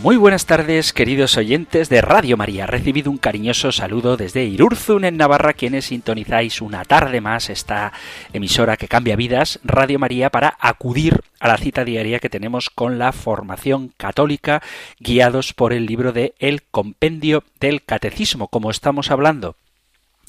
Muy buenas tardes, queridos oyentes de Radio María. Recibido un cariñoso saludo desde Irurzun, en Navarra, quienes sintonizáis una tarde más esta emisora que cambia vidas, Radio María, para acudir a la cita diaria que tenemos con la formación católica, guiados por el libro de El Compendio del Catecismo, como estamos hablando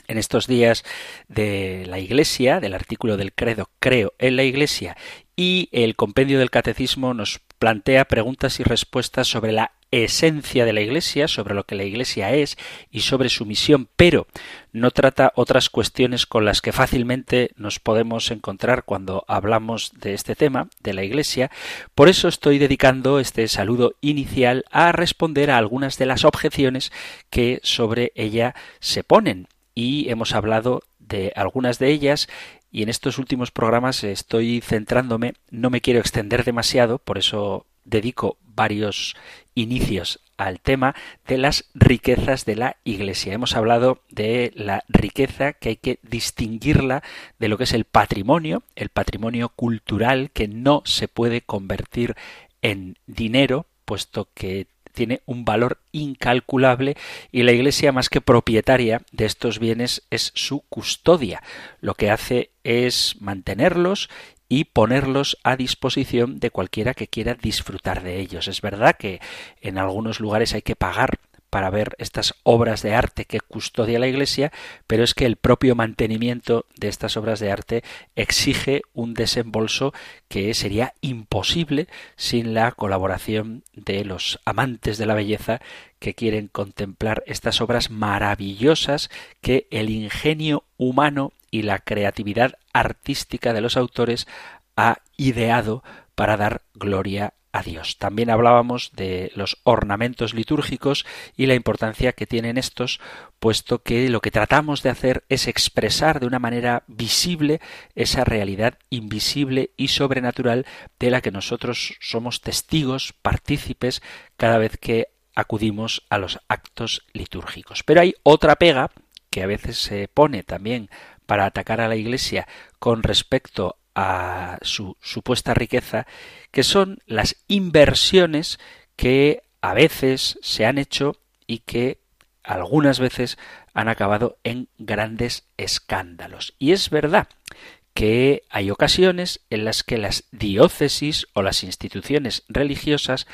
en estos días de la Iglesia, del artículo del credo Creo en la Iglesia, y el compendio del Catecismo nos plantea preguntas y respuestas sobre la esencia de la Iglesia, sobre lo que la Iglesia es y sobre su misión, pero no trata otras cuestiones con las que fácilmente nos podemos encontrar cuando hablamos de este tema, de la Iglesia. Por eso estoy dedicando este saludo inicial a responder a algunas de las objeciones que sobre ella se ponen. Y hemos hablado de algunas de ellas y en estos últimos programas estoy centrándome, no me quiero extender demasiado, por eso dedico varios inicios al tema de las riquezas de la Iglesia. Hemos hablado de la riqueza que hay que distinguirla de lo que es el patrimonio, el patrimonio cultural que no se puede convertir en dinero, puesto que tiene un valor incalculable y la Iglesia más que propietaria de estos bienes es su custodia. Lo que hace es mantenerlos y ponerlos a disposición de cualquiera que quiera disfrutar de ellos. Es verdad que en algunos lugares hay que pagar para ver estas obras de arte que custodia la Iglesia, pero es que el propio mantenimiento de estas obras de arte exige un desembolso que sería imposible sin la colaboración de los amantes de la belleza que quieren contemplar estas obras maravillosas que el ingenio humano y la creatividad artística de los autores ha ideado para dar gloria a. También hablábamos de los ornamentos litúrgicos y la importancia que tienen estos, puesto que lo que tratamos de hacer es expresar de una manera visible esa realidad invisible y sobrenatural de la que nosotros somos testigos, partícipes, cada vez que acudimos a los actos litúrgicos. Pero hay otra pega que a veces se pone también para atacar a la Iglesia con respecto a su supuesta riqueza, que son las inversiones que a veces se han hecho y que algunas veces han acabado en grandes escándalos. Y es verdad que hay ocasiones en las que las diócesis o las instituciones religiosas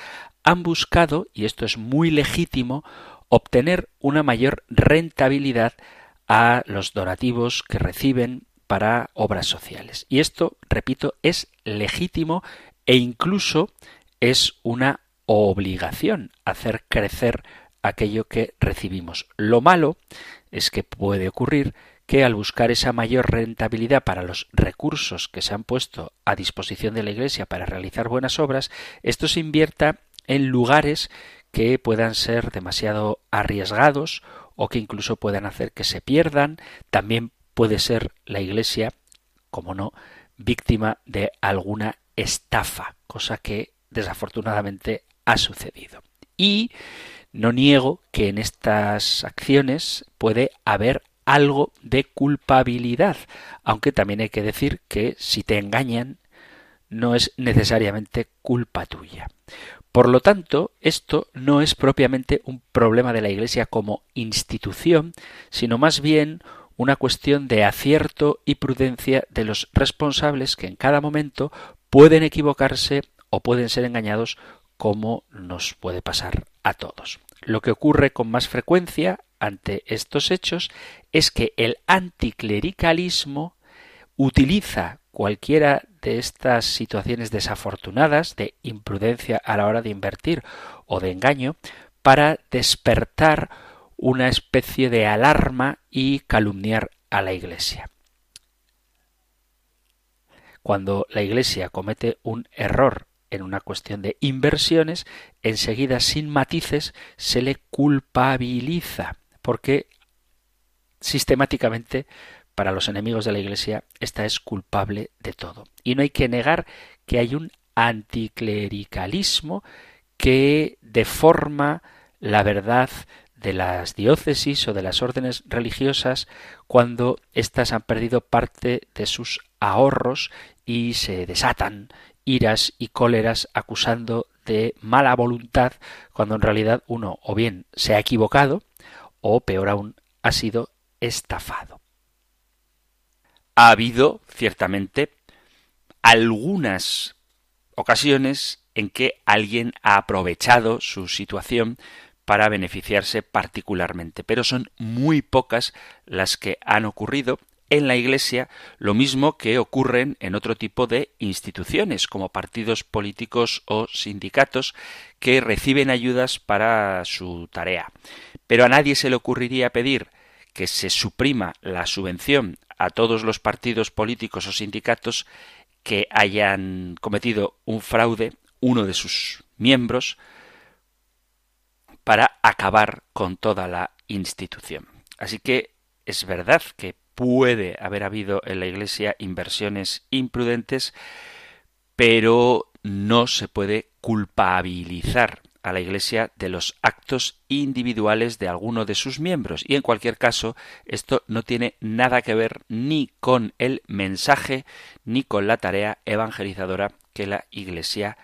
han buscado, y esto es muy legítimo, obtener una mayor rentabilidad a los donativos que reciben para obras sociales. Y esto, repito, es legítimo e incluso es una obligación hacer crecer aquello que recibimos. Lo malo es que puede ocurrir que al buscar esa mayor rentabilidad para los recursos que se han puesto a disposición de la Iglesia para realizar buenas obras, esto se invierta en lugares que puedan ser demasiado arriesgados o que incluso puedan hacer que se pierdan. También puede ser la Iglesia, como no, víctima de alguna estafa, cosa que desafortunadamente ha sucedido. Y no niego que en estas acciones puede haber algo de culpabilidad, aunque también hay que decir que si te engañan no es necesariamente culpa tuya. Por lo tanto, esto no es propiamente un problema de la Iglesia como institución, sino más bien una cuestión de acierto y prudencia de los responsables que en cada momento pueden equivocarse o pueden ser engañados como nos puede pasar a todos. Lo que ocurre con más frecuencia ante estos hechos es que el anticlericalismo utiliza cualquiera de estas situaciones desafortunadas de imprudencia a la hora de invertir o de engaño para despertar una especie de alarma y calumniar a la Iglesia. Cuando la Iglesia comete un error en una cuestión de inversiones, enseguida sin matices se le culpabiliza, porque sistemáticamente para los enemigos de la Iglesia esta es culpable de todo. Y no hay que negar que hay un anticlericalismo que deforma la verdad de las diócesis o de las órdenes religiosas cuando éstas han perdido parte de sus ahorros y se desatan iras y cóleras acusando de mala voluntad cuando en realidad uno o bien se ha equivocado o peor aún ha sido estafado. Ha habido ciertamente algunas ocasiones en que alguien ha aprovechado su situación para beneficiarse particularmente, pero son muy pocas las que han ocurrido en la Iglesia, lo mismo que ocurren en otro tipo de instituciones, como partidos políticos o sindicatos, que reciben ayudas para su tarea. Pero a nadie se le ocurriría pedir que se suprima la subvención a todos los partidos políticos o sindicatos que hayan cometido un fraude, uno de sus miembros, para acabar con toda la institución. Así que es verdad que puede haber habido en la Iglesia inversiones imprudentes, pero no se puede culpabilizar a la Iglesia de los actos individuales de alguno de sus miembros. Y en cualquier caso, esto no tiene nada que ver ni con el mensaje ni con la tarea evangelizadora que la Iglesia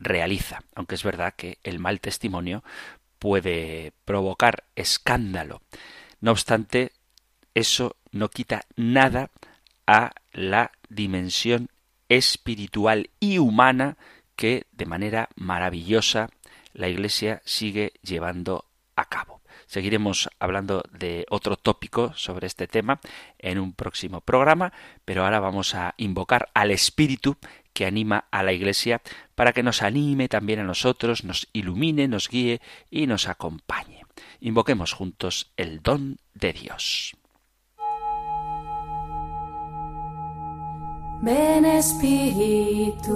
realiza. Aunque es verdad que el mal testimonio puede provocar escándalo. No obstante, eso no quita nada a la dimensión espiritual y humana que de manera maravillosa la Iglesia sigue llevando a cabo. Seguiremos hablando de otro tópico sobre este tema en un próximo programa, pero ahora vamos a invocar al Espíritu que anima a la Iglesia para que nos anime también a nosotros, nos ilumine, nos guíe y nos acompañe. Invoquemos juntos el don de Dios. Ven Espíritu.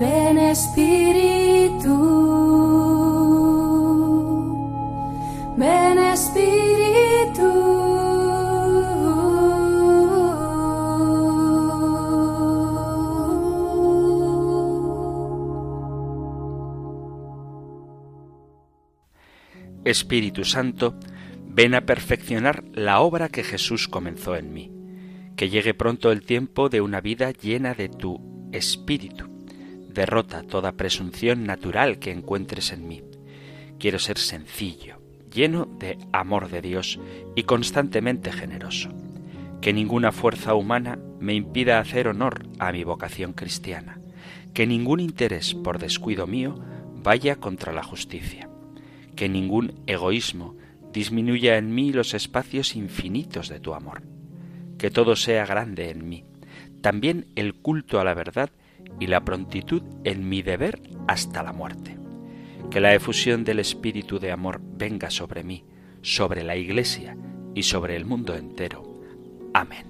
Ven Espíritu, ven Espíritu. Espíritu Santo, ven a perfeccionar la obra que Jesús comenzó en mí. Que llegue pronto el tiempo de una vida llena de tu Espíritu derrota toda presunción natural que encuentres en mí. Quiero ser sencillo, lleno de amor de Dios y constantemente generoso. Que ninguna fuerza humana me impida hacer honor a mi vocación cristiana. Que ningún interés por descuido mío vaya contra la justicia. Que ningún egoísmo disminuya en mí los espacios infinitos de tu amor. Que todo sea grande en mí. También el culto a la verdad y la prontitud en mi deber hasta la muerte. Que la efusión del Espíritu de amor venga sobre mí, sobre la Iglesia y sobre el mundo entero. Amén.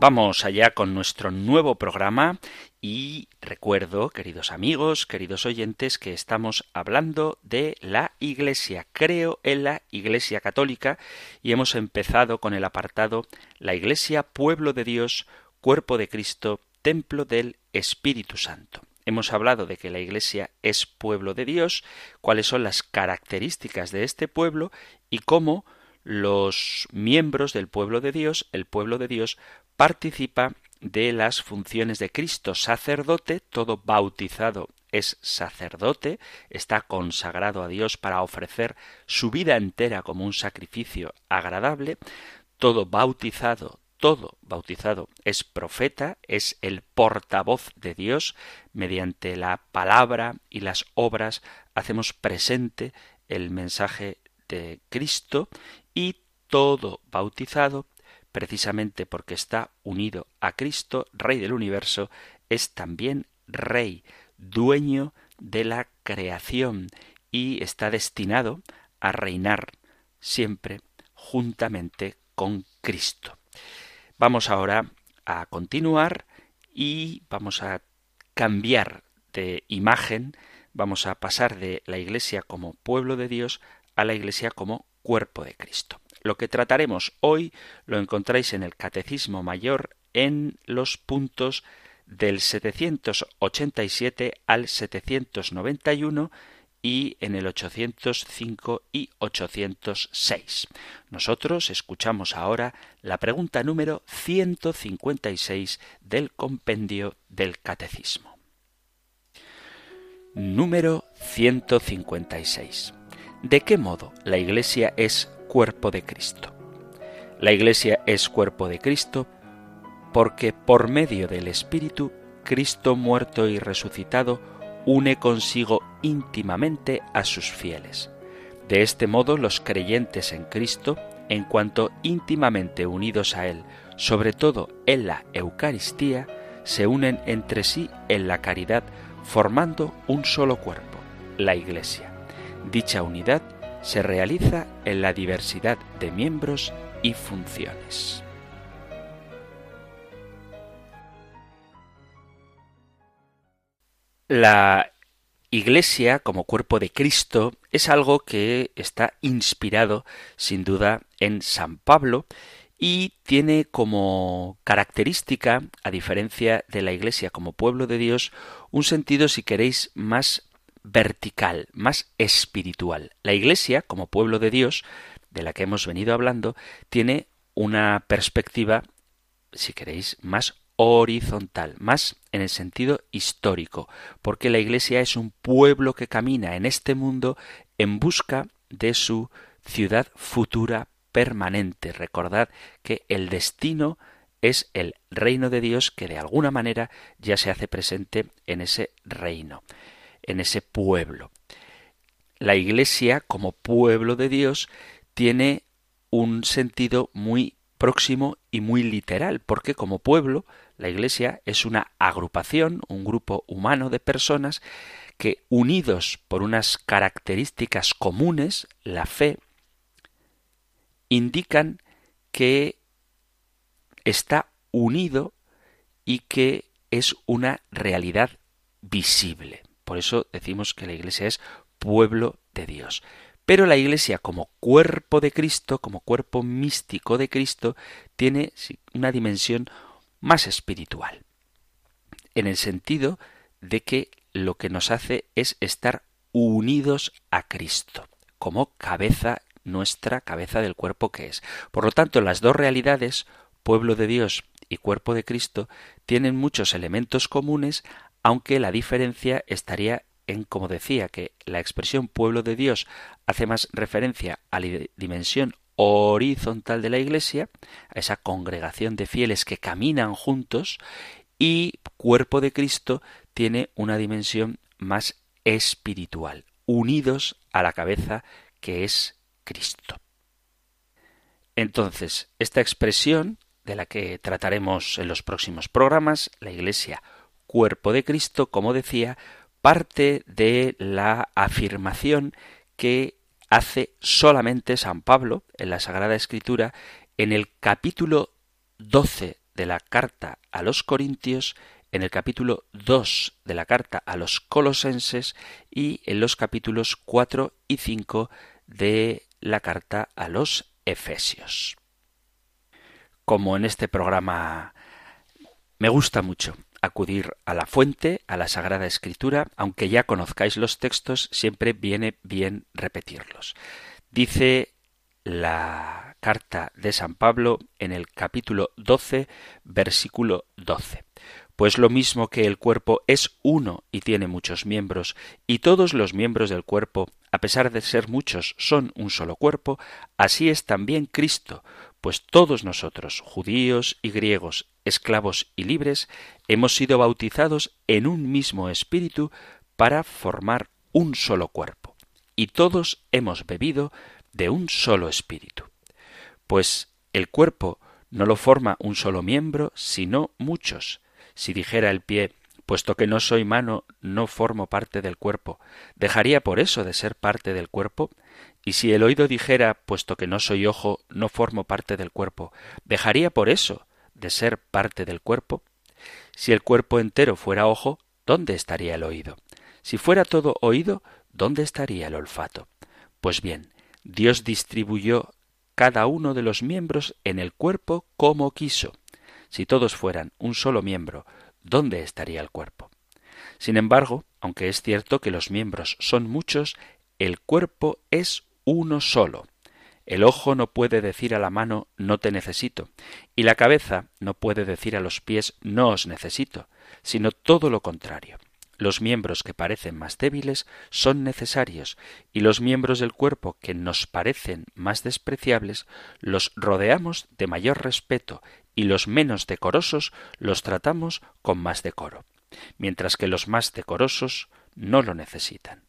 Vamos allá con nuestro nuevo programa y recuerdo, queridos amigos, queridos oyentes, que estamos hablando de la Iglesia. Creo en la Iglesia Católica y hemos empezado con el apartado La Iglesia, pueblo de Dios, cuerpo de Cristo, templo del Espíritu Santo. Hemos hablado de que la Iglesia es pueblo de Dios, cuáles son las características de este pueblo y cómo los miembros del pueblo de Dios, el pueblo de Dios, participa de las funciones de Cristo sacerdote, todo bautizado es sacerdote, está consagrado a Dios para ofrecer su vida entera como un sacrificio agradable, todo bautizado, todo bautizado es profeta, es el portavoz de Dios, mediante la palabra y las obras hacemos presente el mensaje de Cristo y todo bautizado, precisamente porque está unido a Cristo, Rey del universo, es también rey, dueño de la creación y está destinado a reinar siempre juntamente con Cristo. Vamos ahora a continuar y vamos a cambiar de imagen, vamos a pasar de la Iglesia como pueblo de Dios a la Iglesia como cuerpo de Cristo. Lo que trataremos hoy lo encontráis en el Catecismo Mayor en los puntos del 787 al 791 y en el 805 y 806. Nosotros escuchamos ahora la pregunta número 156 del compendio del Catecismo. Número 156. ¿De qué modo la Iglesia es cuerpo de Cristo? La Iglesia es cuerpo de Cristo porque por medio del Espíritu, Cristo muerto y resucitado une consigo íntimamente a sus fieles. De este modo los creyentes en Cristo, en cuanto íntimamente unidos a Él, sobre todo en la Eucaristía, se unen entre sí en la caridad, formando un solo cuerpo, la Iglesia. Dicha unidad se realiza en la diversidad de miembros y funciones. La Iglesia como cuerpo de Cristo es algo que está inspirado sin duda en San Pablo y tiene como característica, a diferencia de la Iglesia como pueblo de Dios, un sentido, si queréis, más vertical, más espiritual. La Iglesia, como pueblo de Dios, de la que hemos venido hablando, tiene una perspectiva, si queréis, más horizontal, más en el sentido histórico, porque la Iglesia es un pueblo que camina en este mundo en busca de su ciudad futura permanente. Recordad que el destino es el reino de Dios que de alguna manera ya se hace presente en ese reino, en ese pueblo. La Iglesia, como pueblo de Dios, tiene un sentido muy próximo y muy literal, porque como pueblo la Iglesia es una agrupación, un grupo humano de personas que, unidos por unas características comunes, la fe, indican que está unido y que es una realidad visible. Por eso decimos que la Iglesia es pueblo de Dios. Pero la Iglesia como cuerpo de Cristo, como cuerpo místico de Cristo, tiene una dimensión más espiritual, en el sentido de que lo que nos hace es estar unidos a Cristo, como cabeza nuestra, cabeza del cuerpo que es. Por lo tanto, las dos realidades, pueblo de Dios y cuerpo de Cristo, tienen muchos elementos comunes, aunque la diferencia estaría en, como decía, que la expresión pueblo de Dios hace más referencia a la dimensión horizontal de la Iglesia, a esa congregación de fieles que caminan juntos, y cuerpo de Cristo tiene una dimensión más espiritual, unidos a la cabeza que es Cristo. Entonces, esta expresión, de la que trataremos en los próximos programas, la Iglesia, cuerpo de Cristo, como decía, parte de la afirmación que hace solamente San Pablo en la Sagrada Escritura en el capítulo 12 de la carta a los Corintios, en el capítulo 2 de la carta a los Colosenses y en los capítulos 4 y 5 de la carta a los Efesios. Como en este programa me gusta mucho acudir a la fuente, a la Sagrada Escritura, aunque ya conozcáis los textos, siempre viene bien repetirlos. Dice la carta de San Pablo en el capítulo 12, versículo 12. Pues lo mismo que el cuerpo es uno y tiene muchos miembros, y todos los miembros del cuerpo, a pesar de ser muchos, son un solo cuerpo, así es también Cristo, pues todos nosotros, judíos y griegos, esclavos y libres, hemos sido bautizados en un mismo espíritu para formar un solo cuerpo, y todos hemos bebido de un solo espíritu. Pues el cuerpo no lo forma un solo miembro, sino muchos. Si dijera el pie, puesto que no soy mano, no formo parte del cuerpo, ¿dejaría por eso de ser parte del cuerpo? Y si el oído dijera, puesto que no soy ojo, no formo parte del cuerpo, ¿dejaría por eso de ser parte del cuerpo? Si el cuerpo entero fuera ojo, ¿dónde estaría el oído? Si fuera todo oído, ¿dónde estaría el olfato? Pues bien, Dios distribuyó cada uno de los miembros en el cuerpo como quiso. Si todos fueran un solo miembro, ¿dónde estaría el cuerpo? Sin embargo, aunque es cierto que los miembros son muchos, el cuerpo es uno solo. El ojo no puede decir a la mano no te necesito, y la cabeza no puede decir a los pies no os necesito, sino todo lo contrario. Los miembros que parecen más débiles son necesarios, y los miembros del cuerpo que nos parecen más despreciables los rodeamos de mayor respeto y los menos decorosos los tratamos con más decoro, mientras que los más decorosos no lo necesitan.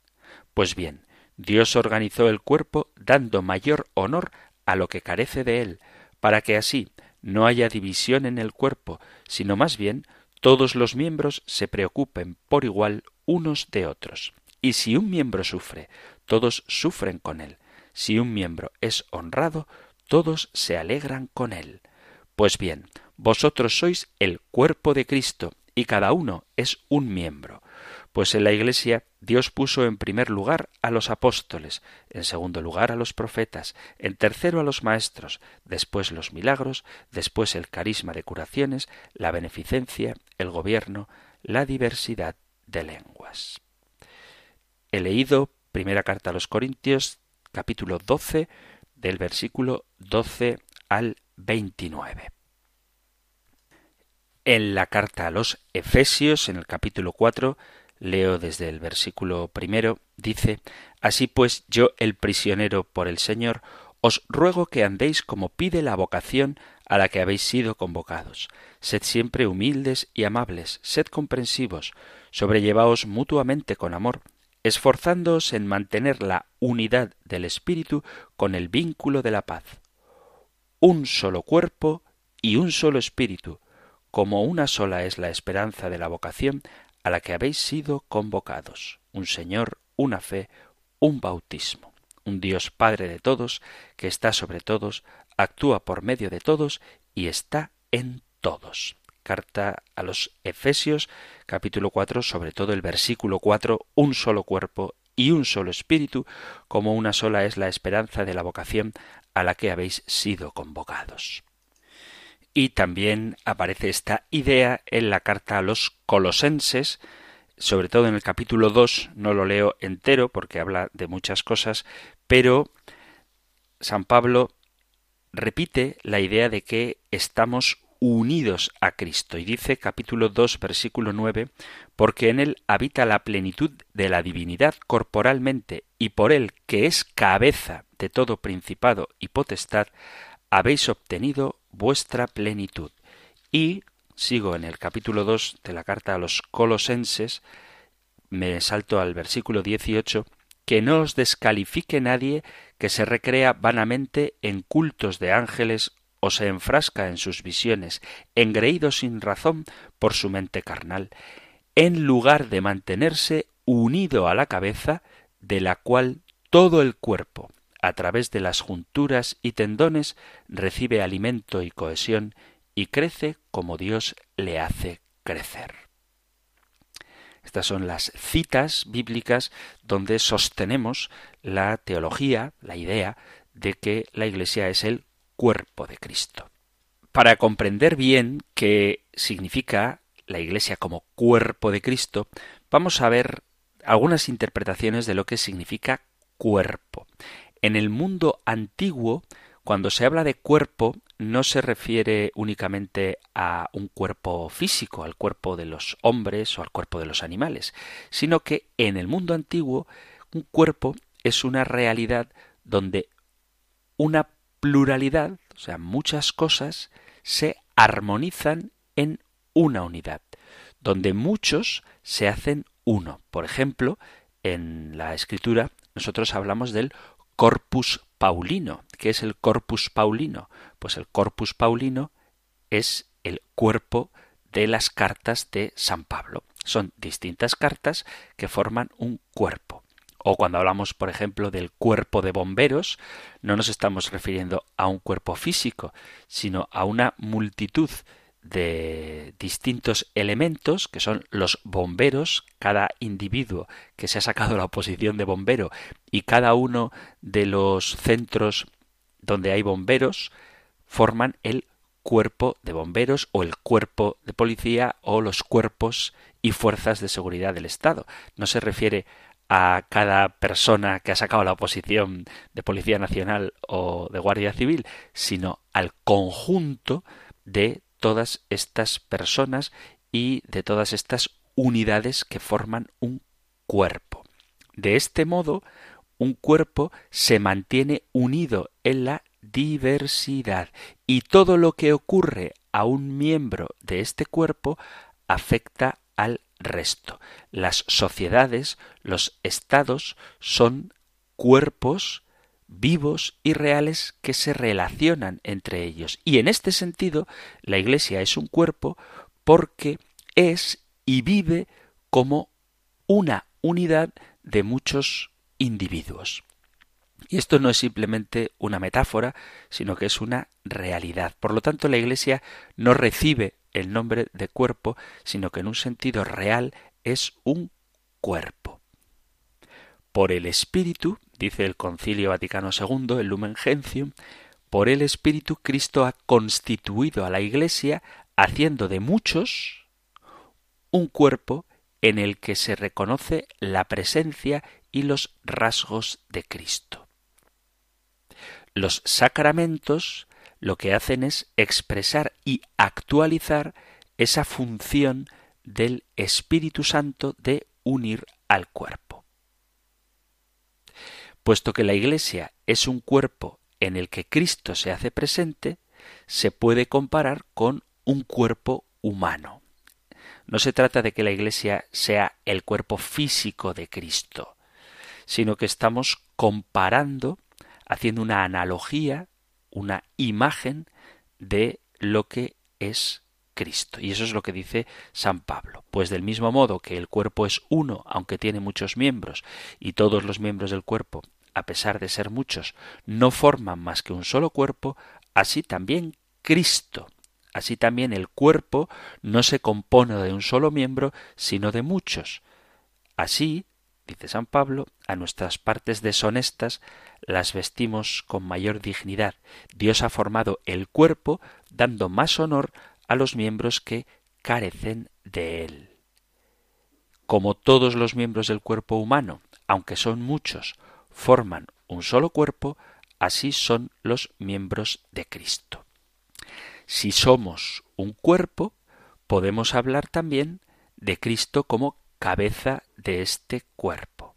Pues bien, Dios organizó el cuerpo dando mayor honor a lo que carece de él, para que así no haya división en el cuerpo, sino más bien todos los miembros se preocupen por igual unos de otros. Y si un miembro sufre, todos sufren con él. Si un miembro es honrado, todos se alegran con él. Pues bien, vosotros sois el cuerpo de Cristo, y cada uno es un miembro. Pues en la Iglesia Dios puso en primer lugar a los apóstoles, en segundo lugar a los profetas, en tercero a los maestros, después los milagros, después el carisma de curaciones, la beneficencia, el gobierno, la diversidad de lenguas. He leído primera carta a los Corintios, capítulo 12, del versículo 12 al 29. En la carta a los Efesios, en el capítulo 4, Leo desde el versículo primero, dice Así pues yo, el prisionero por el Señor, os ruego que andéis como pide la vocación a la que habéis sido convocados. Sed siempre humildes y amables, sed comprensivos, sobrellevaos mutuamente con amor, esforzándoos en mantener la unidad del Espíritu con el vínculo de la paz. Un solo cuerpo y un solo Espíritu, como una sola es la esperanza de la vocación a la que habéis sido convocados, un Señor, una fe, un bautismo, un Dios Padre de todos, que está sobre todos, actúa por medio de todos y está en todos. Carta a los Efesios, capítulo 4, sobre todo el versículo 4, un solo cuerpo y un solo espíritu, como una sola es la esperanza de la vocación a la que habéis sido convocados. Y también aparece esta idea en la carta a los colosenses, sobre todo en el capítulo 2, no lo leo entero porque habla de muchas cosas, pero San Pablo repite la idea de que estamos unidos a Cristo. Y dice capítulo 2, versículo 9, porque en él habita la plenitud de la divinidad corporalmente, y por él, que es cabeza de todo principado y potestad, habéis obtenido vuestra plenitud. Y sigo en el capítulo 2 de la carta a los colosenses, me salto al versículo 18, que no os descalifique nadie que se recrea vanamente en cultos de ángeles o se enfrasca en sus visiones, engreído sin razón por su mente carnal, en lugar de mantenerse unido a la cabeza, de la cual todo el cuerpo, a través de las junturas y tendones, recibe alimento y cohesión y crece como Dios le hace crecer. Estas son las citas bíblicas donde sostenemos la teología, la idea de que la Iglesia es el cuerpo de Cristo. Para comprender bien qué significa la Iglesia como cuerpo de Cristo, vamos a ver algunas interpretaciones de lo que significa cuerpo. En el mundo antiguo, cuando se habla de cuerpo, no se refiere únicamente a un cuerpo físico, al cuerpo de los hombres o al cuerpo de los animales, sino que en el mundo antiguo un cuerpo es una realidad donde una pluralidad, o sea, muchas cosas, se armonizan en una unidad, donde muchos se hacen uno. Por ejemplo, en la escritura nosotros hablamos del corpus paulino. ¿Qué es el corpus paulino? Pues el corpus paulino es el cuerpo de las cartas de San Pablo. Son distintas cartas que forman un cuerpo. O cuando hablamos, por ejemplo, del cuerpo de bomberos, no nos estamos refiriendo a un cuerpo físico, sino a una multitud de distintos elementos que son los bomberos, cada individuo que se ha sacado la posición de bombero y cada uno de los centros donde hay bomberos forman el cuerpo de bomberos o el cuerpo de policía o los cuerpos y fuerzas de seguridad del Estado. No se refiere a cada persona que ha sacado la oposición de Policía Nacional o de Guardia Civil, sino al conjunto de todas estas personas y de todas estas unidades que forman un cuerpo. De este modo, un cuerpo se mantiene unido en la diversidad y todo lo que ocurre a un miembro de este cuerpo afecta al resto. Las sociedades, los estados son cuerpos vivos y reales que se relacionan entre ellos. Y en este sentido, la Iglesia es un cuerpo porque es y vive como una unidad de muchos individuos. Y esto no es simplemente una metáfora, sino que es una realidad. Por lo tanto, la Iglesia no recibe el nombre de cuerpo, sino que en un sentido real es un cuerpo. Por el Espíritu, dice el Concilio Vaticano II, el Lumen Gentium, por el Espíritu Cristo ha constituido a la Iglesia haciendo de muchos un cuerpo en el que se reconoce la presencia y los rasgos de Cristo. Los sacramentos lo que hacen es expresar y actualizar esa función del Espíritu Santo de unir al cuerpo. Puesto que la Iglesia es un cuerpo en el que Cristo se hace presente, se puede comparar con un cuerpo humano. No se trata de que la Iglesia sea el cuerpo físico de Cristo, sino que estamos comparando, haciendo una analogía, una imagen de lo que es Cristo. Y eso es lo que dice San Pablo. Pues del mismo modo que el cuerpo es uno, aunque tiene muchos miembros, y todos los miembros del cuerpo, a pesar de ser muchos, no forman más que un solo cuerpo, así también Cristo. Así también el cuerpo no se compone de un solo miembro, sino de muchos. Así dice San Pablo, a nuestras partes deshonestas las vestimos con mayor dignidad. Dios ha formado el cuerpo dando más honor a los miembros que carecen de él. Como todos los miembros del cuerpo humano, aunque son muchos, forman un solo cuerpo, así son los miembros de Cristo. Si somos un cuerpo, podemos hablar también de Cristo como cabeza de este cuerpo.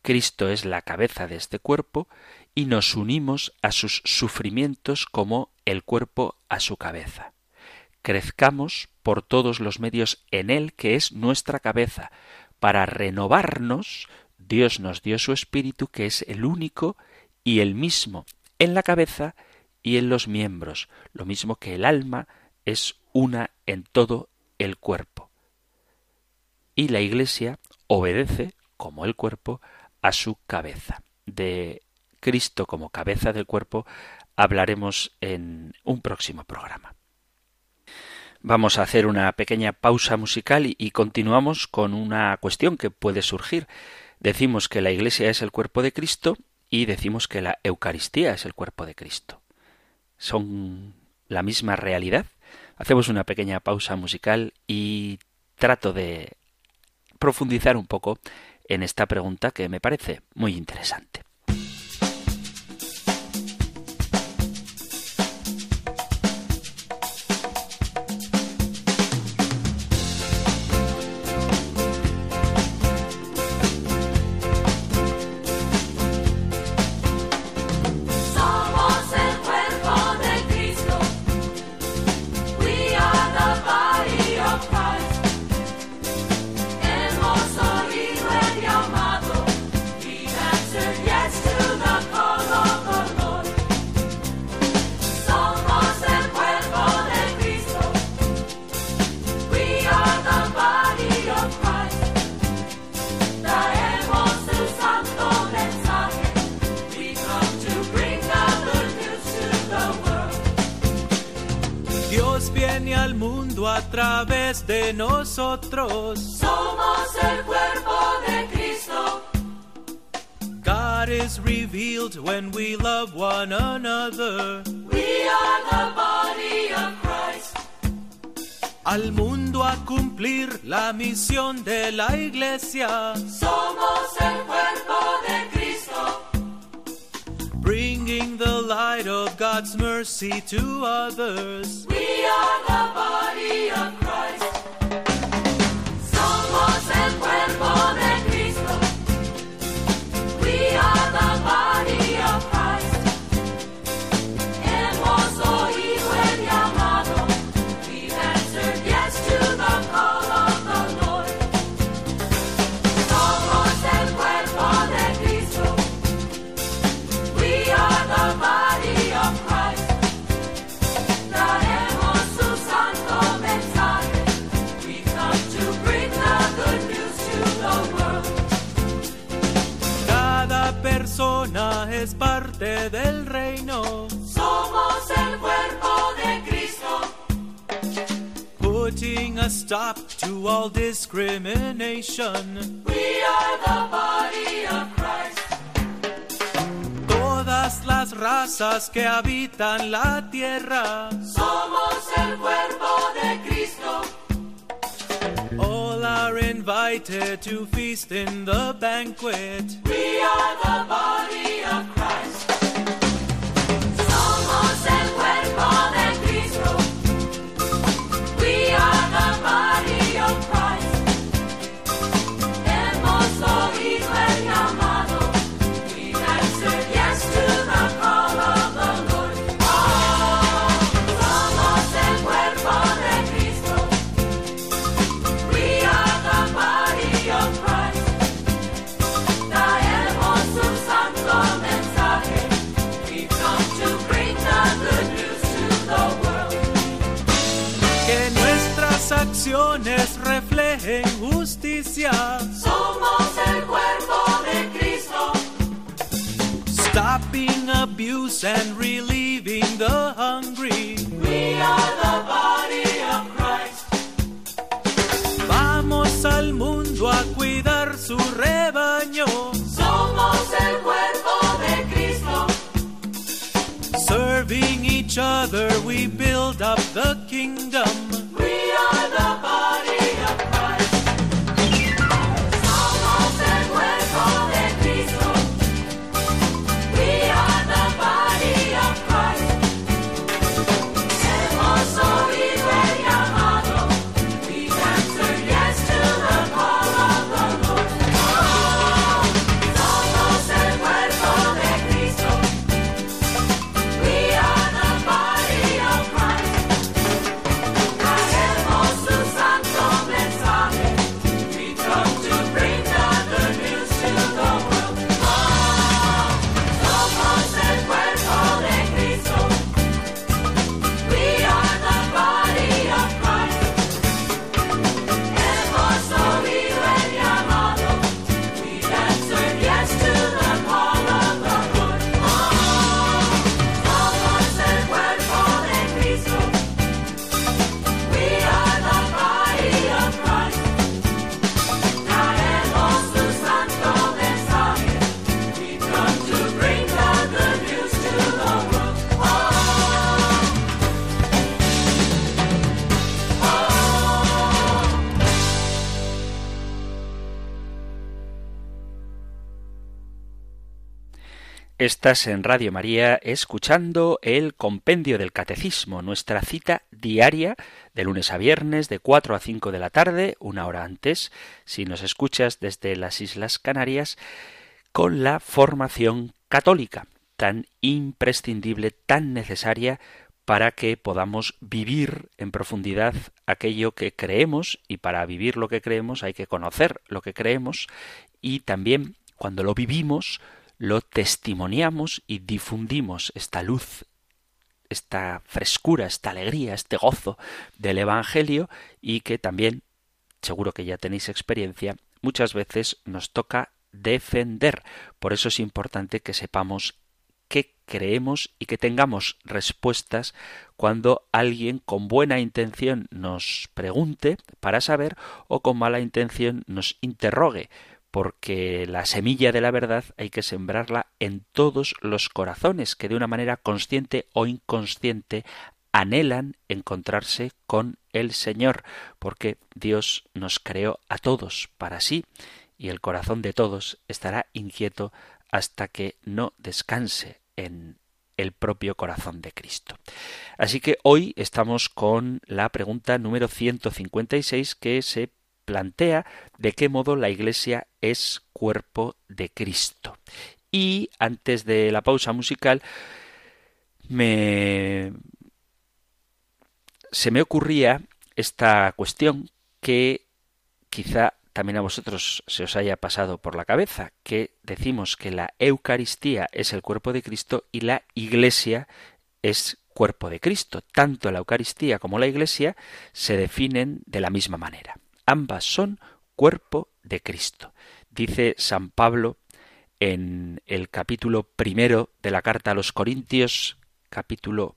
Cristo es la cabeza de este cuerpo y nos unimos a sus sufrimientos como el cuerpo a su cabeza. Crezcamos por todos los medios en Él, que es nuestra cabeza. Para renovarnos, Dios nos dio su Espíritu, que es el único y el mismo, en la cabeza y en los miembros, lo mismo que el alma es una en todo el cuerpo y la Iglesia obedece, como el cuerpo, a su cabeza. De Cristo como cabeza del cuerpo hablaremos en un próximo programa. Vamos a hacer una pequeña pausa musical y, continuamos con una cuestión que puede surgir. Decimos que la Iglesia es el cuerpo de Cristo y decimos que la Eucaristía es el cuerpo de Cristo. ¿Son la misma realidad? Hacemos una pequeña pausa musical y trato de profundizar un poco en esta pregunta que me parece muy interesante. Somos el cuerpo de Cristo. God is revealed when we love one another. We are the body of Christ. Al mundo a cumplir la misión de la iglesia. Somos el cuerpo de Cristo. Bringing the light of God's mercy to a stop to all discrimination. We are the body of Christ. Todas las razas que habitan la tierra. Somos el cuerpo de Cristo. All are invited to feast in the banquet. We are the body of Christ. Somos el cuerpo de Cristo. We are justicia. Somos el cuerpo de Cristo. Stopping abuse and relieving the hungry. We are the body of Christ. Vamos al mundo a cuidar su rebaño. Somos el cuerpo de Cristo. Serving each other, we build up the kingdom. Estás en Radio María escuchando el Compendio del Catecismo, nuestra cita diaria de lunes a viernes de 4 a 5 de la tarde, una hora antes, si nos escuchas desde las Islas Canarias, con la formación católica, tan imprescindible, tan necesaria para que podamos vivir en profundidad aquello que creemos y para vivir lo que creemos hay que conocer lo que creemos y también cuando lo vivimos lo testimoniamos y difundimos esta luz, esta frescura, esta alegría, este gozo del Evangelio y que también, seguro que ya tenéis experiencia, muchas veces nos toca defender. Por eso es importante que sepamos qué creemos y que tengamos respuestas cuando alguien con buena intención nos pregunte para saber o con mala intención nos interrogue, porque la semilla de la verdad hay que sembrarla en todos los corazones que de una manera consciente o inconsciente anhelan encontrarse con el Señor, porque Dios nos creó a todos para sí y el corazón de todos estará inquieto hasta que no descanse en el propio corazón de Cristo. Así que hoy estamos con la pregunta número 156 que se plantea de qué modo la Iglesia es cuerpo de Cristo. Y antes de la pausa musical me se me ocurría esta cuestión que quizá también a vosotros se os haya pasado por la cabeza, que decimos que la Eucaristía es el cuerpo de Cristo y la Iglesia es cuerpo de Cristo. Tanto la Eucaristía como la Iglesia se definen de la misma manera. Ambas son cuerpo de Cristo. Dice San Pablo en el capítulo primero de la carta a los Corintios, capítulo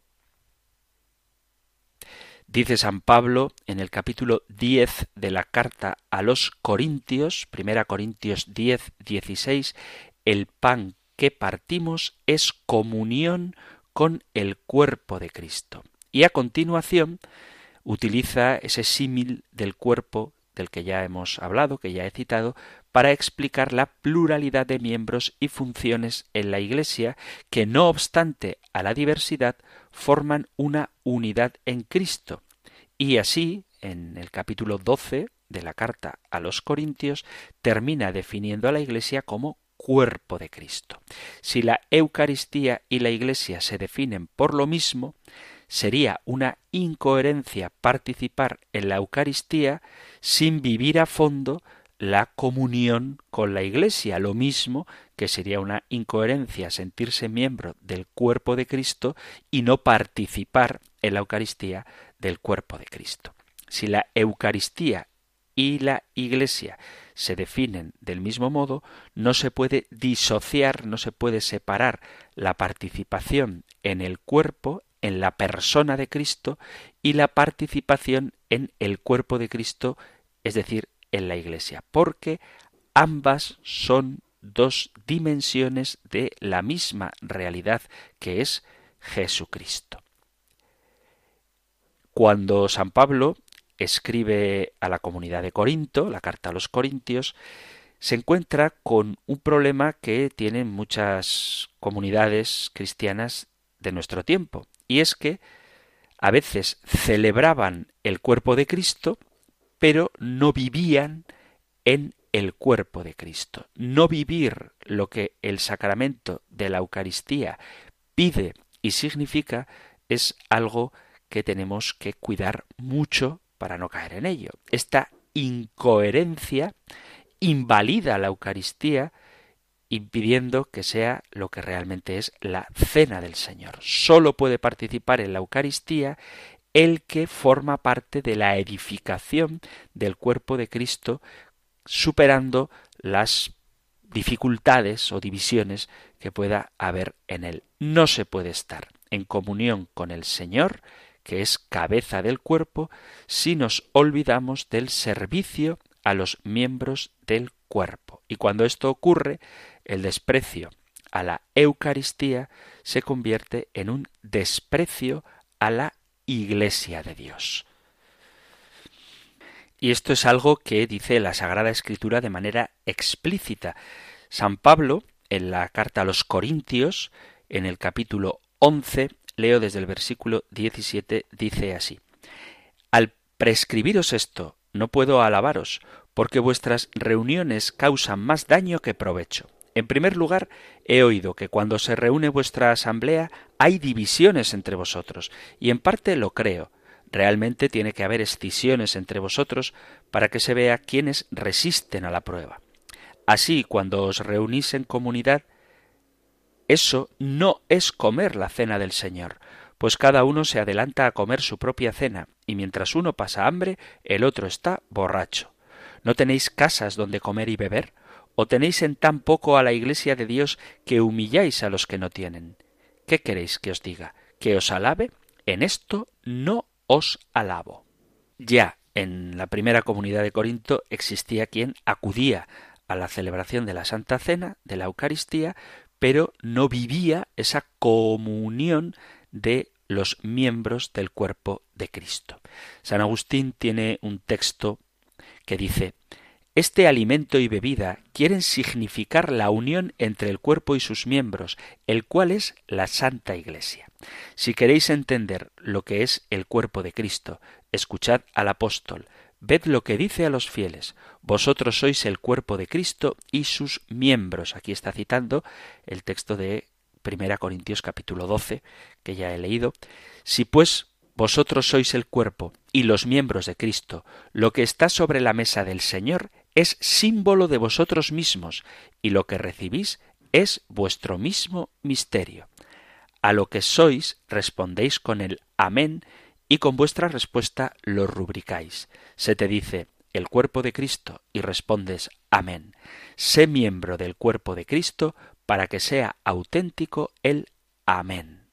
Dice San Pablo en el capítulo 10 de la carta a los Corintios, 1 Corintios 10, 16, el pan que partimos es comunión con el cuerpo de Cristo. Y a continuación utiliza ese símil del cuerpo del que ya hemos hablado, que ya he citado, para explicar la pluralidad de miembros y funciones en la Iglesia que, no obstante a la diversidad, forman una unidad en Cristo. Y así, en el capítulo 12 de la carta a los Corintios, termina definiendo a la Iglesia como cuerpo de Cristo. Si la Eucaristía y la Iglesia se definen por lo mismo, sería una incoherencia participar en la Eucaristía sin vivir a fondo la comunión con la Iglesia, lo mismo que sería una incoherencia sentirse miembro del cuerpo de Cristo y no participar en la Eucaristía del cuerpo de Cristo. Si la Eucaristía y la Iglesia se definen del mismo modo, no se puede disociar, no se puede separar la participación en el cuerpo, en la persona de Cristo, y la participación en el cuerpo de Cristo, es decir, en la Iglesia, porque ambas son dos dimensiones de la misma realidad que es Jesucristo. Cuando San Pablo escribe a la comunidad de Corinto, la carta a los Corintios, se encuentra con un problema que tienen muchas comunidades cristianas de nuestro tiempo, y es que a veces celebraban el cuerpo de Cristo, pero no vivían en el cuerpo de Cristo. No vivir lo que el sacramento de la Eucaristía pide y significa es algo que tenemos que cuidar mucho para no caer en ello. Esta incoherencia invalida la Eucaristía impidiendo que sea lo que realmente es la cena del Señor. Solo puede participar en la Eucaristía el que forma parte de la edificación del cuerpo de Cristo, superando las dificultades o divisiones que pueda haber en él. No se puede estar en comunión con el Señor, que es cabeza del cuerpo, si nos olvidamos del servicio a los miembros del cuerpo. Y cuando esto ocurre, el desprecio a la Eucaristía se convierte en un desprecio a la Iglesia de Dios. Y esto es algo que dice la Sagrada Escritura de manera explícita. San Pablo, en la carta a los Corintios, en el capítulo 11, leo desde el versículo 17, dice así. Al prescribiros esto, no puedo alabaros, porque vuestras reuniones causan más daño que provecho. En primer lugar, he oído que cuando se reúne vuestra asamblea hay divisiones entre vosotros, y en parte lo creo. Realmente tiene que haber escisiones entre vosotros para que se vea quiénes resisten a la prueba. Así, cuando os reunís en comunidad, eso no es comer la cena del Señor, pues cada uno se adelanta a comer su propia cena, y mientras uno pasa hambre, el otro está borracho. ¿No tenéis casas donde comer y beber? ¿O tenéis en tan poco a la Iglesia de Dios que humilláis a los que no tienen? ¿Qué queréis que os diga? ¿Que os alabe? En esto no os alabo. Ya en la primera comunidad de Corinto existía quien acudía a la celebración de la Santa Cena, de la Eucaristía, pero no vivía esa comunión de los miembros del cuerpo de Cristo. San Agustín tiene un texto que dice este alimento y bebida quieren significar la unión entre el cuerpo y sus miembros, el cual es la Santa Iglesia. Si queréis entender lo que es el cuerpo de Cristo, escuchad al apóstol, ved lo que dice a los fieles, vosotros sois el cuerpo de Cristo y sus miembros. Aquí está citando el texto de Primera Corintios capítulo 12, que ya he leído. Si pues vosotros sois el cuerpo y los miembros de Cristo, lo que está sobre la mesa del Señor es símbolo de vosotros mismos, y lo que recibís es vuestro mismo misterio. A lo que sois respondéis con el amén y con vuestra respuesta lo rubricáis. Se te dice el cuerpo de Cristo y respondes amén. Sé miembro del cuerpo de Cristo para que sea auténtico el amén.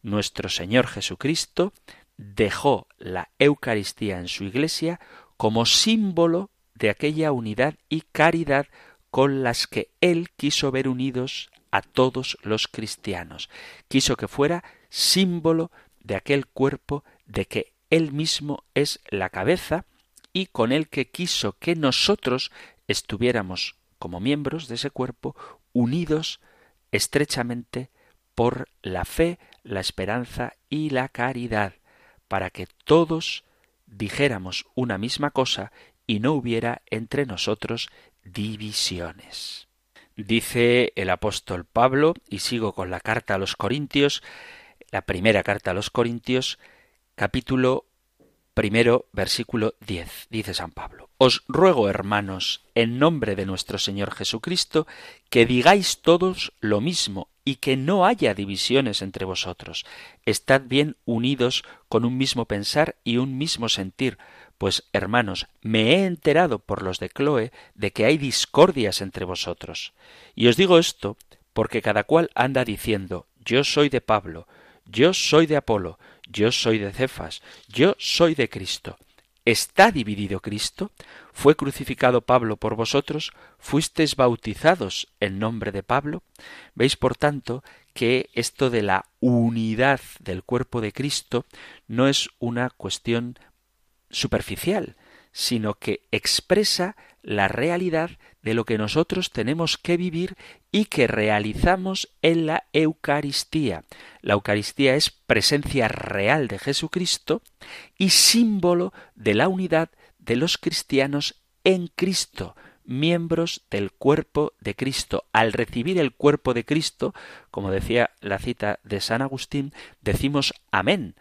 Nuestro Señor Jesucristo dejó la Eucaristía en su iglesia como símbolo de aquella unidad y caridad con las que Él quiso ver unidos a todos los cristianos. Quiso que fuera símbolo de aquel cuerpo de que Él mismo es la cabeza y con el que quiso que nosotros estuviéramos como miembros de ese cuerpo unidos estrechamente por la fe, la esperanza y la caridad, para que todos dijéramos una misma cosa y no hubiera entre nosotros divisiones. Dice el apóstol Pablo, y sigo con la carta a los Corintios, la primera carta a los Corintios, capítulo primero, versículo 10. Dice San Pablo, Os ruego, hermanos, en nombre de nuestro Señor Jesucristo, que digáis todos lo mismo y que no haya divisiones entre vosotros. Estad bien unidos con un mismo pensar y un mismo sentir, pues, hermanos, me he enterado por los de Cloe de que hay discordias entre vosotros. Y os digo esto porque cada cual anda diciendo yo soy de Pablo, yo soy de Apolo, yo soy de Cefas, yo soy de Cristo. ¿Está dividido Cristo? ¿Fue crucificado Pablo por vosotros? ¿Fuisteis bautizados en nombre de Pablo? Veis, por tanto, que esto de la unidad del cuerpo de Cristo no es una cuestión superficial, sino que expresa la realidad de lo que nosotros tenemos que vivir y que realizamos en la Eucaristía. La Eucaristía es presencia real de Jesucristo y símbolo de la unidad de los cristianos en Cristo, miembros del cuerpo de Cristo. Al recibir el cuerpo de Cristo, como decía la cita de San Agustín, decimos amén,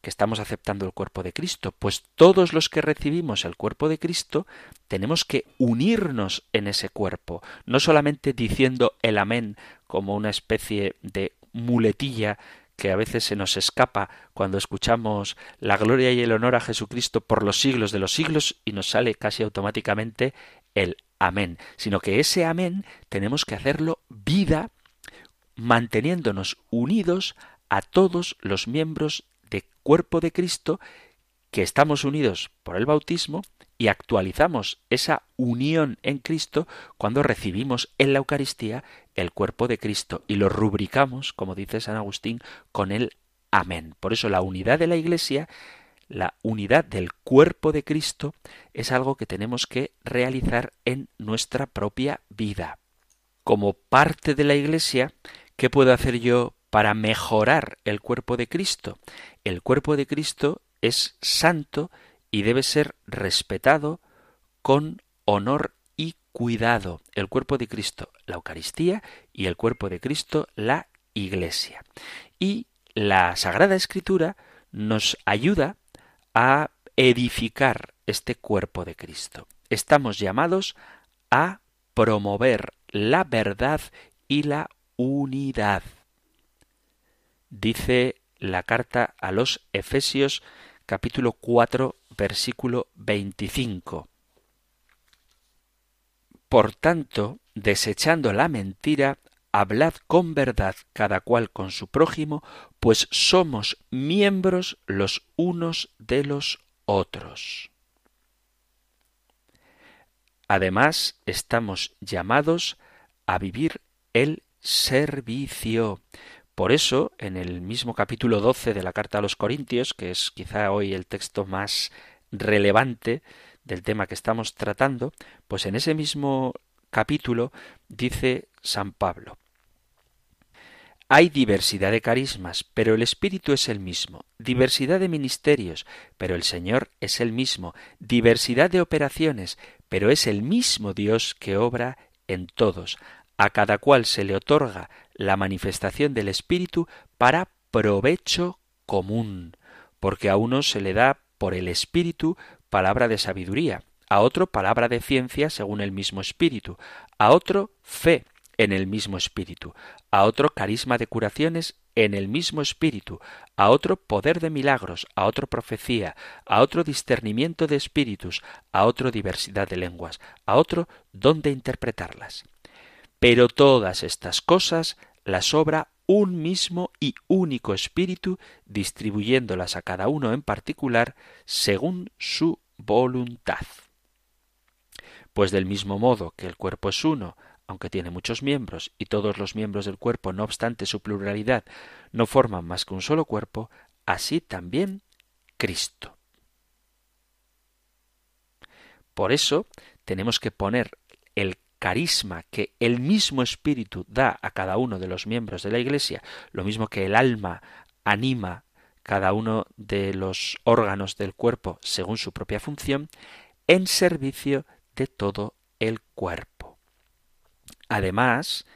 que estamos aceptando el cuerpo de Cristo, pues todos los que recibimos el cuerpo de Cristo tenemos que unirnos en ese cuerpo, no solamente diciendo el amén como una especie de muletilla que a veces se nos escapa cuando escuchamos la gloria y el honor a Jesucristo por los siglos de los siglos y nos sale casi automáticamente el amén, sino que ese amén tenemos que hacerlo vida manteniéndonos unidos a todos los miembros de cuerpo de Cristo que estamos unidos por el bautismo y actualizamos esa unión en Cristo cuando recibimos en la Eucaristía el cuerpo de Cristo y lo rubricamos, como dice San Agustín, con el amén. Por eso la unidad de la Iglesia, la unidad del cuerpo de Cristo, es algo que tenemos que realizar en nuestra propia vida. Como parte de la Iglesia, ¿qué puedo hacer yo para mejorar el cuerpo de Cristo? El cuerpo de Cristo es santo y debe ser respetado con honor y cuidado. El cuerpo de Cristo, la Eucaristía, y el cuerpo de Cristo, la Iglesia. Y la Sagrada Escritura nos ayuda a edificar este cuerpo de Cristo. Estamos llamados a promover la verdad y la unidad. Dice la carta a los Efesios capítulo 4 versículo 25. Por tanto, desechando la mentira, hablad con verdad cada cual con su prójimo, pues somos miembros los unos de los otros. Además, estamos llamados a vivir el servicio. Por eso, en el mismo capítulo 12 de la carta a los Corintios, que es quizá hoy el texto más relevante del tema que estamos tratando, pues en ese mismo capítulo dice San Pablo, hay diversidad de carismas, pero el Espíritu es el mismo. Diversidad de ministerios, pero el Señor es el mismo. Diversidad de operaciones, pero es el mismo Dios que obra en todos. A cada cual se le otorga la manifestación del Espíritu para provecho común, porque a uno se le da por el Espíritu palabra de sabiduría, a otro palabra de ciencia según el mismo Espíritu, a otro fe en el mismo Espíritu, a otro carisma de curaciones en el mismo Espíritu, a otro poder de milagros, a otro profecía, a otro discernimiento de espíritus, a otro diversidad de lenguas, a otro don de interpretarlas. Pero todas estas cosas las obra un mismo y único Espíritu, distribuyéndolas a cada uno en particular según su voluntad. Pues del mismo modo que el cuerpo es uno, aunque tiene muchos miembros, y todos los miembros del cuerpo, no obstante su pluralidad, no forman más que un solo cuerpo, así también Cristo. Por eso tenemos que poner el carisma que el mismo Espíritu da a cada uno de los miembros de la Iglesia, lo mismo que el alma anima cada uno de los órganos del cuerpo según su propia función, en servicio de todo el cuerpo. Además,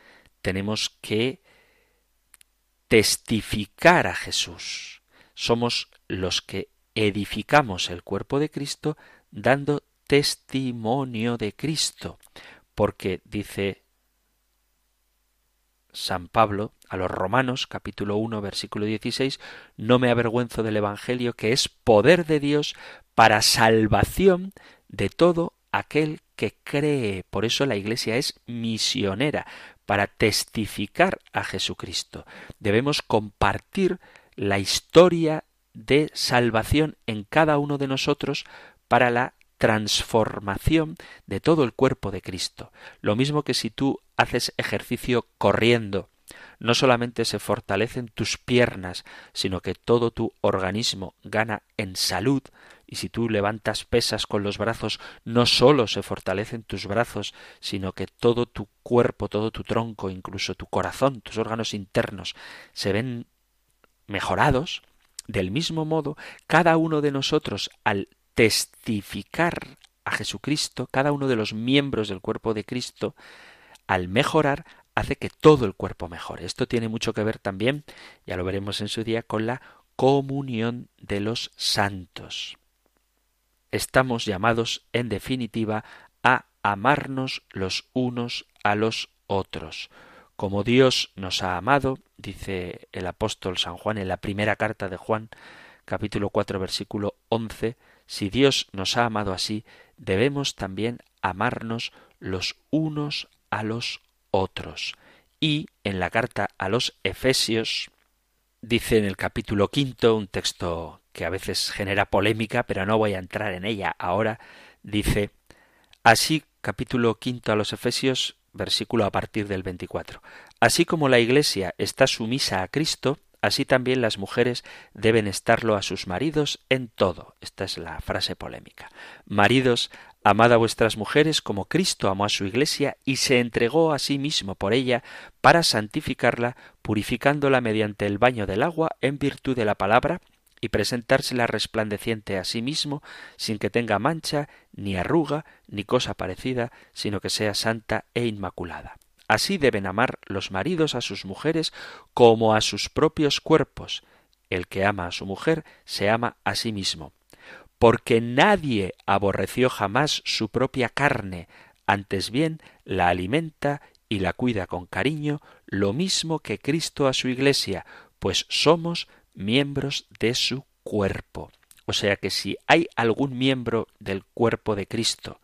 tenemos que testificar a Jesús. Somos los que edificamos el cuerpo de Cristo dando testimonio de Cristo, porque dice San Pablo a los Romanos capítulo 1 versículo 16, no me avergüenzo del Evangelio que es poder de Dios para salvación de todo aquel que cree. Por eso la Iglesia es misionera, para testificar a Jesucristo. Debemos compartir la historia de salvación en cada uno de nosotros para la transformación de todo el cuerpo de Cristo. Lo mismo que si tú haces ejercicio corriendo, no solamente se fortalecen tus piernas, sino que todo tu organismo gana en salud, y si tú levantas pesas con los brazos, no sólo se fortalecen tus brazos, sino que todo tu cuerpo, todo tu tronco, incluso tu corazón, tus órganos internos, se ven mejorados, del mismo modo, cada uno de nosotros, al testificar a Jesucristo, cada uno de los miembros del cuerpo de Cristo, al mejorar, hace que todo el cuerpo mejore. Esto tiene mucho que ver también, ya lo veremos en su día, con la comunión de los santos. Estamos llamados, en definitiva, a amarnos los unos a los otros. Como Dios nos ha amado, dice el apóstol San Juan en la primera carta de Juan, capítulo 4, versículo 11, si Dios nos ha amado así, debemos también amarnos los unos a los otros. Y en la carta a los Efesios dice en el capítulo quinto, un texto que a veces genera polémica, pero no voy a entrar en ella ahora, dice así capítulo quinto a los Efesios, versículo a partir del 24. Así como la Iglesia está sumisa a Cristo, así también las mujeres deben estarlo a sus maridos en todo. Esta es la frase polémica. Maridos, amad a vuestras mujeres como Cristo amó a su Iglesia y se entregó a sí mismo por ella para santificarla, purificándola mediante el baño del agua en virtud de la palabra, y presentársela resplandeciente a sí mismo, sin que tenga mancha, ni arruga, ni cosa parecida, sino que sea santa e inmaculada. Así deben amar los maridos a sus mujeres como a sus propios cuerpos. El que ama a su mujer se ama a sí mismo. Porque nadie aborreció jamás su propia carne, antes bien la alimenta y la cuida con cariño, lo mismo que Cristo a su Iglesia, pues somos miembros de su cuerpo. O sea que si hay algún miembro del cuerpo de Cristo,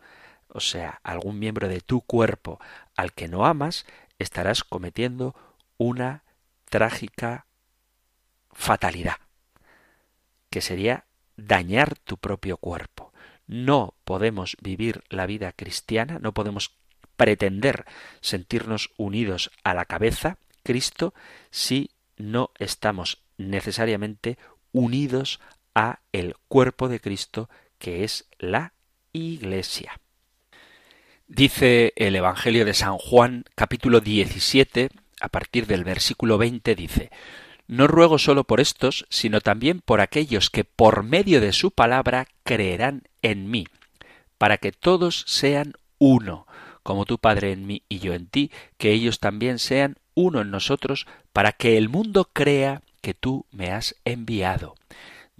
o sea, algún miembro de tu cuerpo al que no amas, estarás cometiendo una trágica fatalidad, que sería dañar tu propio cuerpo. No podemos vivir la vida cristiana, no podemos pretender sentirnos unidos a la cabeza, Cristo, si no estamos necesariamente unidos a el cuerpo de Cristo, que es la Iglesia. Dice el Evangelio de San Juan, capítulo 17, a partir del versículo 20, dice, No ruego solo por estos, sino también por aquellos que por medio de su palabra creerán en mí, para que todos sean uno, como tu Padre en mí y yo en ti, que ellos también sean uno en nosotros, para que el mundo crea que tú me has enviado.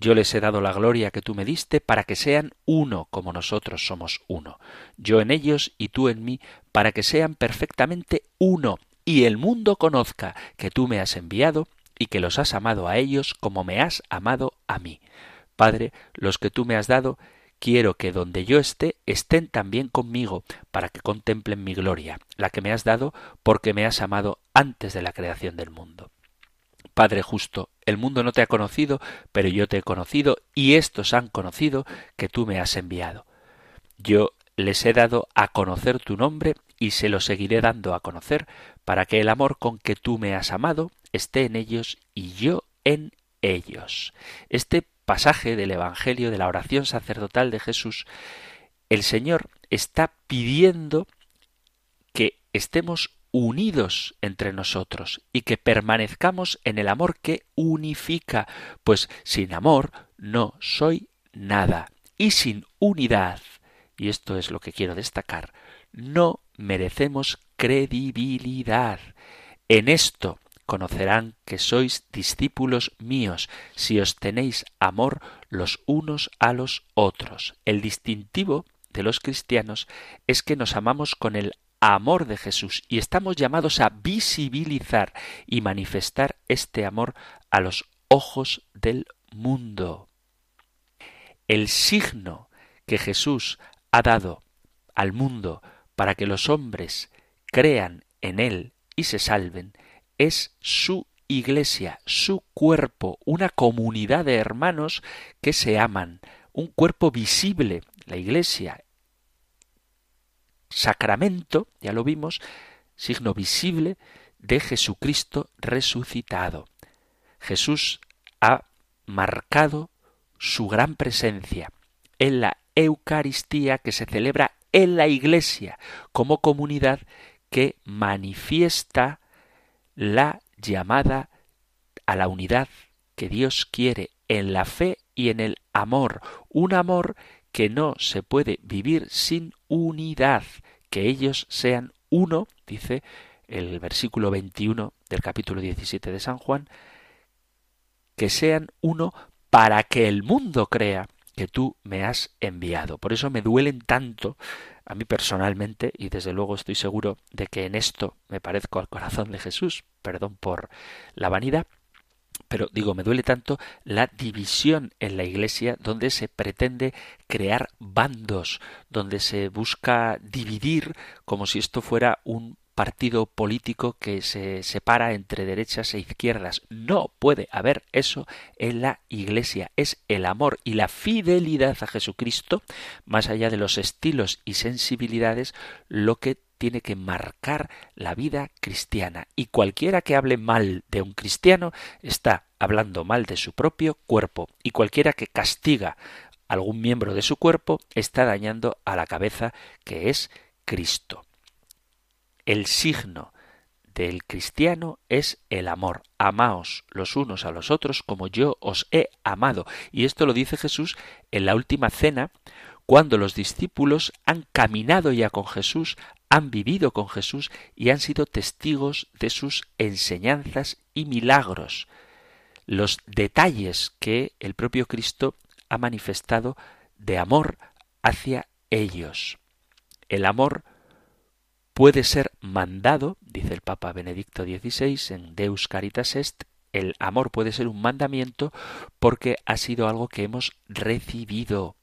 Yo les he dado la gloria que tú me diste para que sean uno como nosotros somos uno. Yo en ellos y tú en mí, para que sean perfectamente uno, y el mundo conozca que tú me has enviado y que los has amado a ellos como me has amado a mí. Padre, los que tú me has dado, quiero que donde yo esté estén también conmigo, para que contemplen mi gloria, la que me has dado porque me has amado antes de la creación del mundo. Padre justo, el mundo no te ha conocido, pero yo te he conocido, y estos han conocido que tú me has enviado. Yo les he dado a conocer tu nombre y se lo seguiré dando a conocer, para que el amor con que tú me has amado esté en ellos y yo en ellos. Este pasaje del Evangelio de la oración sacerdotal de Jesús, el Señor está pidiendo que estemos unidos entre nosotros y que permanezcamos en el amor que unifica, pues sin amor no soy nada. Y sin unidad, y esto es lo que quiero destacar, no merecemos credibilidad. En esto conocerán que sois discípulos míos si os tenéis amor los unos a los otros. El distintivo de los cristianos es que nos amamos con el amor de Jesús y estamos llamados a visibilizar y manifestar este amor a los ojos del mundo. El signo que Jesús ha dado al mundo para que los hombres crean en Él y se salven es su iglesia, su cuerpo, una comunidad de hermanos que se aman, un cuerpo visible, la iglesia, sacramento, ya lo vimos, signo visible de Jesucristo resucitado. Jesús ha marcado su gran presencia en la Eucaristía que se celebra en la Iglesia como comunidad que manifiesta la llamada a la unidad que Dios quiere en la fe y en el amor, un amor que no se puede vivir sin unidad, que ellos sean uno, dice el versículo 21 del capítulo 17 de San Juan, que sean uno para que el mundo crea que tú me has enviado. Por eso me duelen tanto a mí personalmente, y desde luego estoy seguro de que en esto me parezco al corazón de Jesús, perdón por la vanidad, pero digo, me duele tanto la división en la Iglesia donde se pretende crear bandos, donde se busca dividir como si esto fuera un partido político que se separa entre derechas e izquierdas. No puede haber eso en la Iglesia. Es el amor y la fidelidad a Jesucristo, más allá de los estilos y sensibilidades, lo que tiene que marcar la vida cristiana. Y cualquiera que hable mal de un cristiano está hablando mal de su propio cuerpo. Y cualquiera que castiga algún miembro de su cuerpo está dañando a la cabeza que es Cristo. El signo del cristiano es el amor. Amaos los unos a los otros como yo os he amado. Y esto lo dice Jesús en la última cena, cuando los discípulos han caminado ya con Jesús, han vivido con Jesús y han sido testigos de sus enseñanzas y milagros. Los detalles que el propio Cristo ha manifestado de amor hacia ellos. El amor puede ser mandado, dice el Papa Benedicto XVI en Deus Caritas Est, el amor puede ser un mandamiento porque ha sido algo que hemos recibido.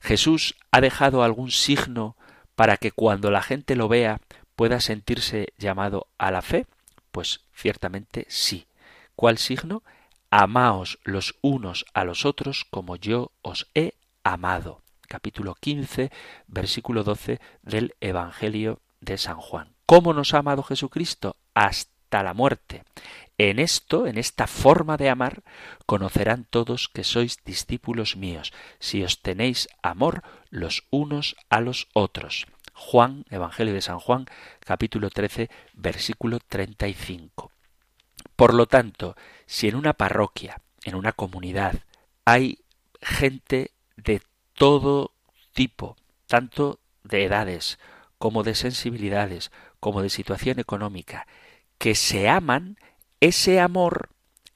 Jesús ha dejado algún signo para que cuando la gente lo vea pueda sentirse llamado a la fe? Pues ciertamente sí. ¿Cuál signo? Amaos los unos a los otros como yo os he amado. Capítulo 15, versículo 12 del Evangelio de San Juan. ¿Cómo nos ha amado Jesucristo? Hasta la muerte. En esto, en esta forma de amar, conocerán todos que sois discípulos míos, si os tenéis amor los unos a los otros. Juan, Evangelio de San Juan, capítulo 13, versículo 35. Por lo tanto, si en una parroquia, en una comunidad, hay gente de todo tipo, tanto de edades como de sensibilidades, como de situación económica, que se aman, ese amor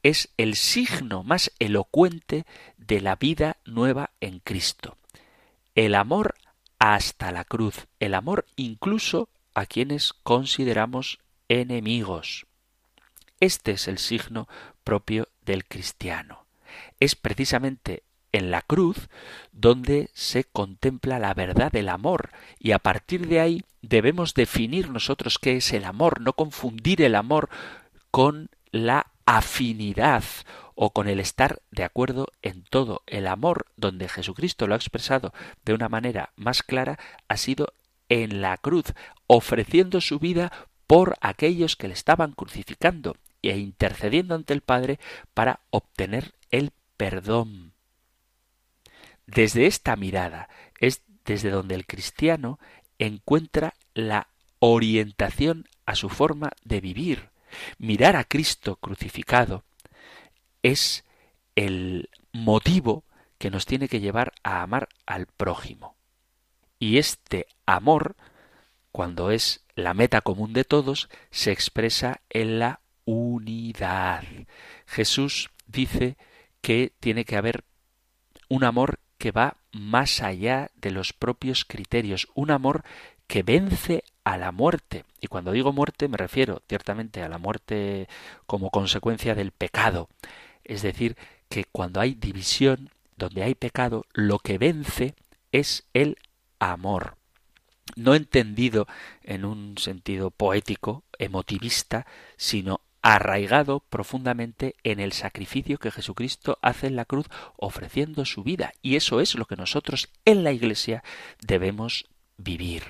es el signo más elocuente de la vida nueva en Cristo. El amor hasta la cruz, el amor incluso a quienes consideramos enemigos. Este es el signo propio del cristiano. Es precisamente en la cruz donde se contempla la verdad del amor y a partir de ahí debemos definir nosotros qué es el amor, no confundir el amor con la afinidad o con el estar de acuerdo en todo. El amor, donde Jesucristo lo ha expresado de una manera más clara, ha sido en la cruz, ofreciendo su vida por aquellos que le estaban crucificando e intercediendo ante el Padre para obtener el perdón. Desde esta mirada es desde donde el cristiano encuentra la orientación a su forma de vivir. Mirar a Cristo crucificado es el motivo que nos tiene que llevar a amar al prójimo. Y este amor, cuando es la meta común de todos, se expresa en la unidad. Jesús dice que tiene que haber un amor que va más allá de los propios criterios, un amor que vence a la muerte. Y cuando digo muerte me refiero ciertamente a la muerte como consecuencia del pecado. Es decir, que cuando hay división, donde hay pecado, lo que vence es el amor. No entendido en un sentido poético, emotivista, sino arraigado profundamente en el sacrificio que Jesucristo hace en la cruz ofreciendo su vida. Y eso es lo que nosotros en la Iglesia debemos vivir.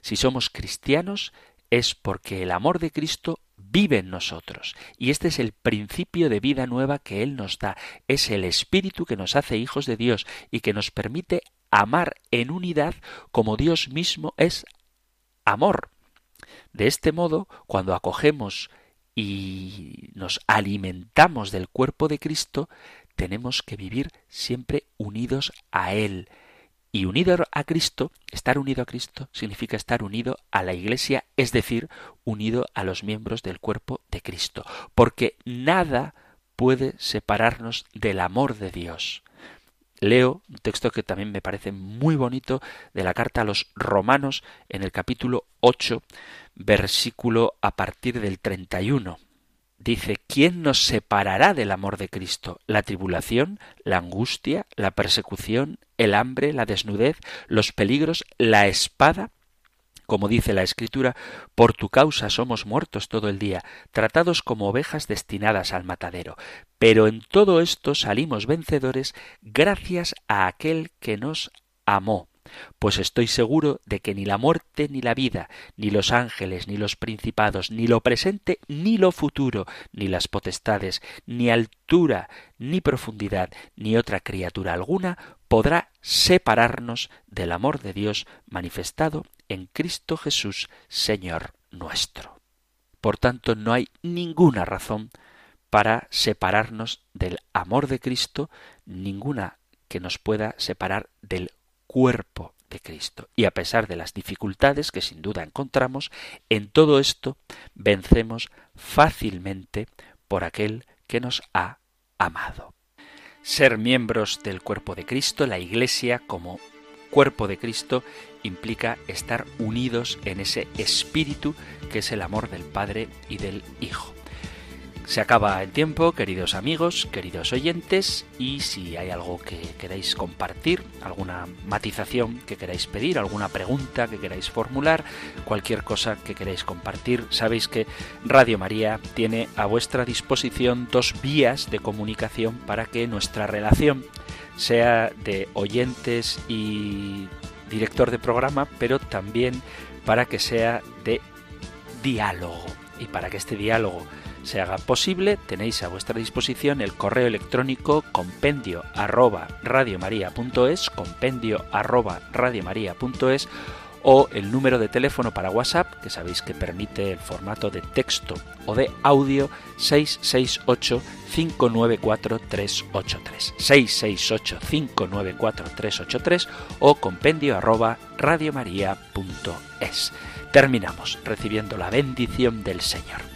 Si somos cristianos es porque el amor de Cristo vive en nosotros. Y este es el principio de vida nueva que Él nos da. Es el Espíritu que nos hace hijos de Dios y que nos permite amar en unidad como Dios mismo es amor. De este modo, cuando acogemos y nos alimentamos del cuerpo de Cristo, tenemos que vivir siempre unidos a Él. Y unido a Cristo, estar unido a Cristo significa estar unido a la Iglesia, es decir, unido a los miembros del cuerpo de Cristo, porque nada puede separarnos del amor de Dios. Leo un texto que también me parece muy bonito de la carta a los romanos en el capítulo 8, versículo a partir del 31. Dice, ¿quién nos separará del amor de Cristo? ¿La tribulación, la angustia, la persecución, el hambre, la desnudez, los peligros, la espada? Como dice la Escritura, por tu causa somos muertos todo el día, tratados como ovejas destinadas al matadero. Pero en todo esto salimos vencedores gracias a aquel que nos amó pues estoy seguro de que ni la muerte ni la vida, ni los ángeles, ni los principados, ni lo presente, ni lo futuro, ni las potestades, ni altura, ni profundidad, ni otra criatura alguna podrá separarnos del amor de Dios manifestado en Cristo Jesús, Señor nuestro. Por tanto, no hay ninguna razón para separarnos del amor de Cristo, ninguna que nos pueda separar del cuerpo de Cristo. Y a pesar de las dificultades que sin duda encontramos, en todo esto vencemos fácilmente por aquel que nos ha amado. Ser miembros del cuerpo de Cristo, la Iglesia como cuerpo de Cristo, implica estar unidos en ese espíritu que es el amor del Padre y del Hijo. Se acaba el tiempo, queridos amigos, queridos oyentes, y si hay algo que queráis compartir, alguna matización que queráis pedir, alguna pregunta que queráis formular, cualquier cosa que queráis compartir, sabéis que Radio María tiene a vuestra disposición dos vías de comunicación para que nuestra relación sea de oyentes y director de programa, pero también para que sea de diálogo. Y para que este diálogo se haga posible, tenéis a vuestra disposición el correo electrónico compendio arroba radiomaria.es, compendio arroba radiomaria.es o el número de teléfono para WhatsApp, que sabéis que permite el formato de texto o de audio 668 594 383 668 594 383 o compendio arroba radiomaria.es. Terminamos recibiendo la bendición del Señor.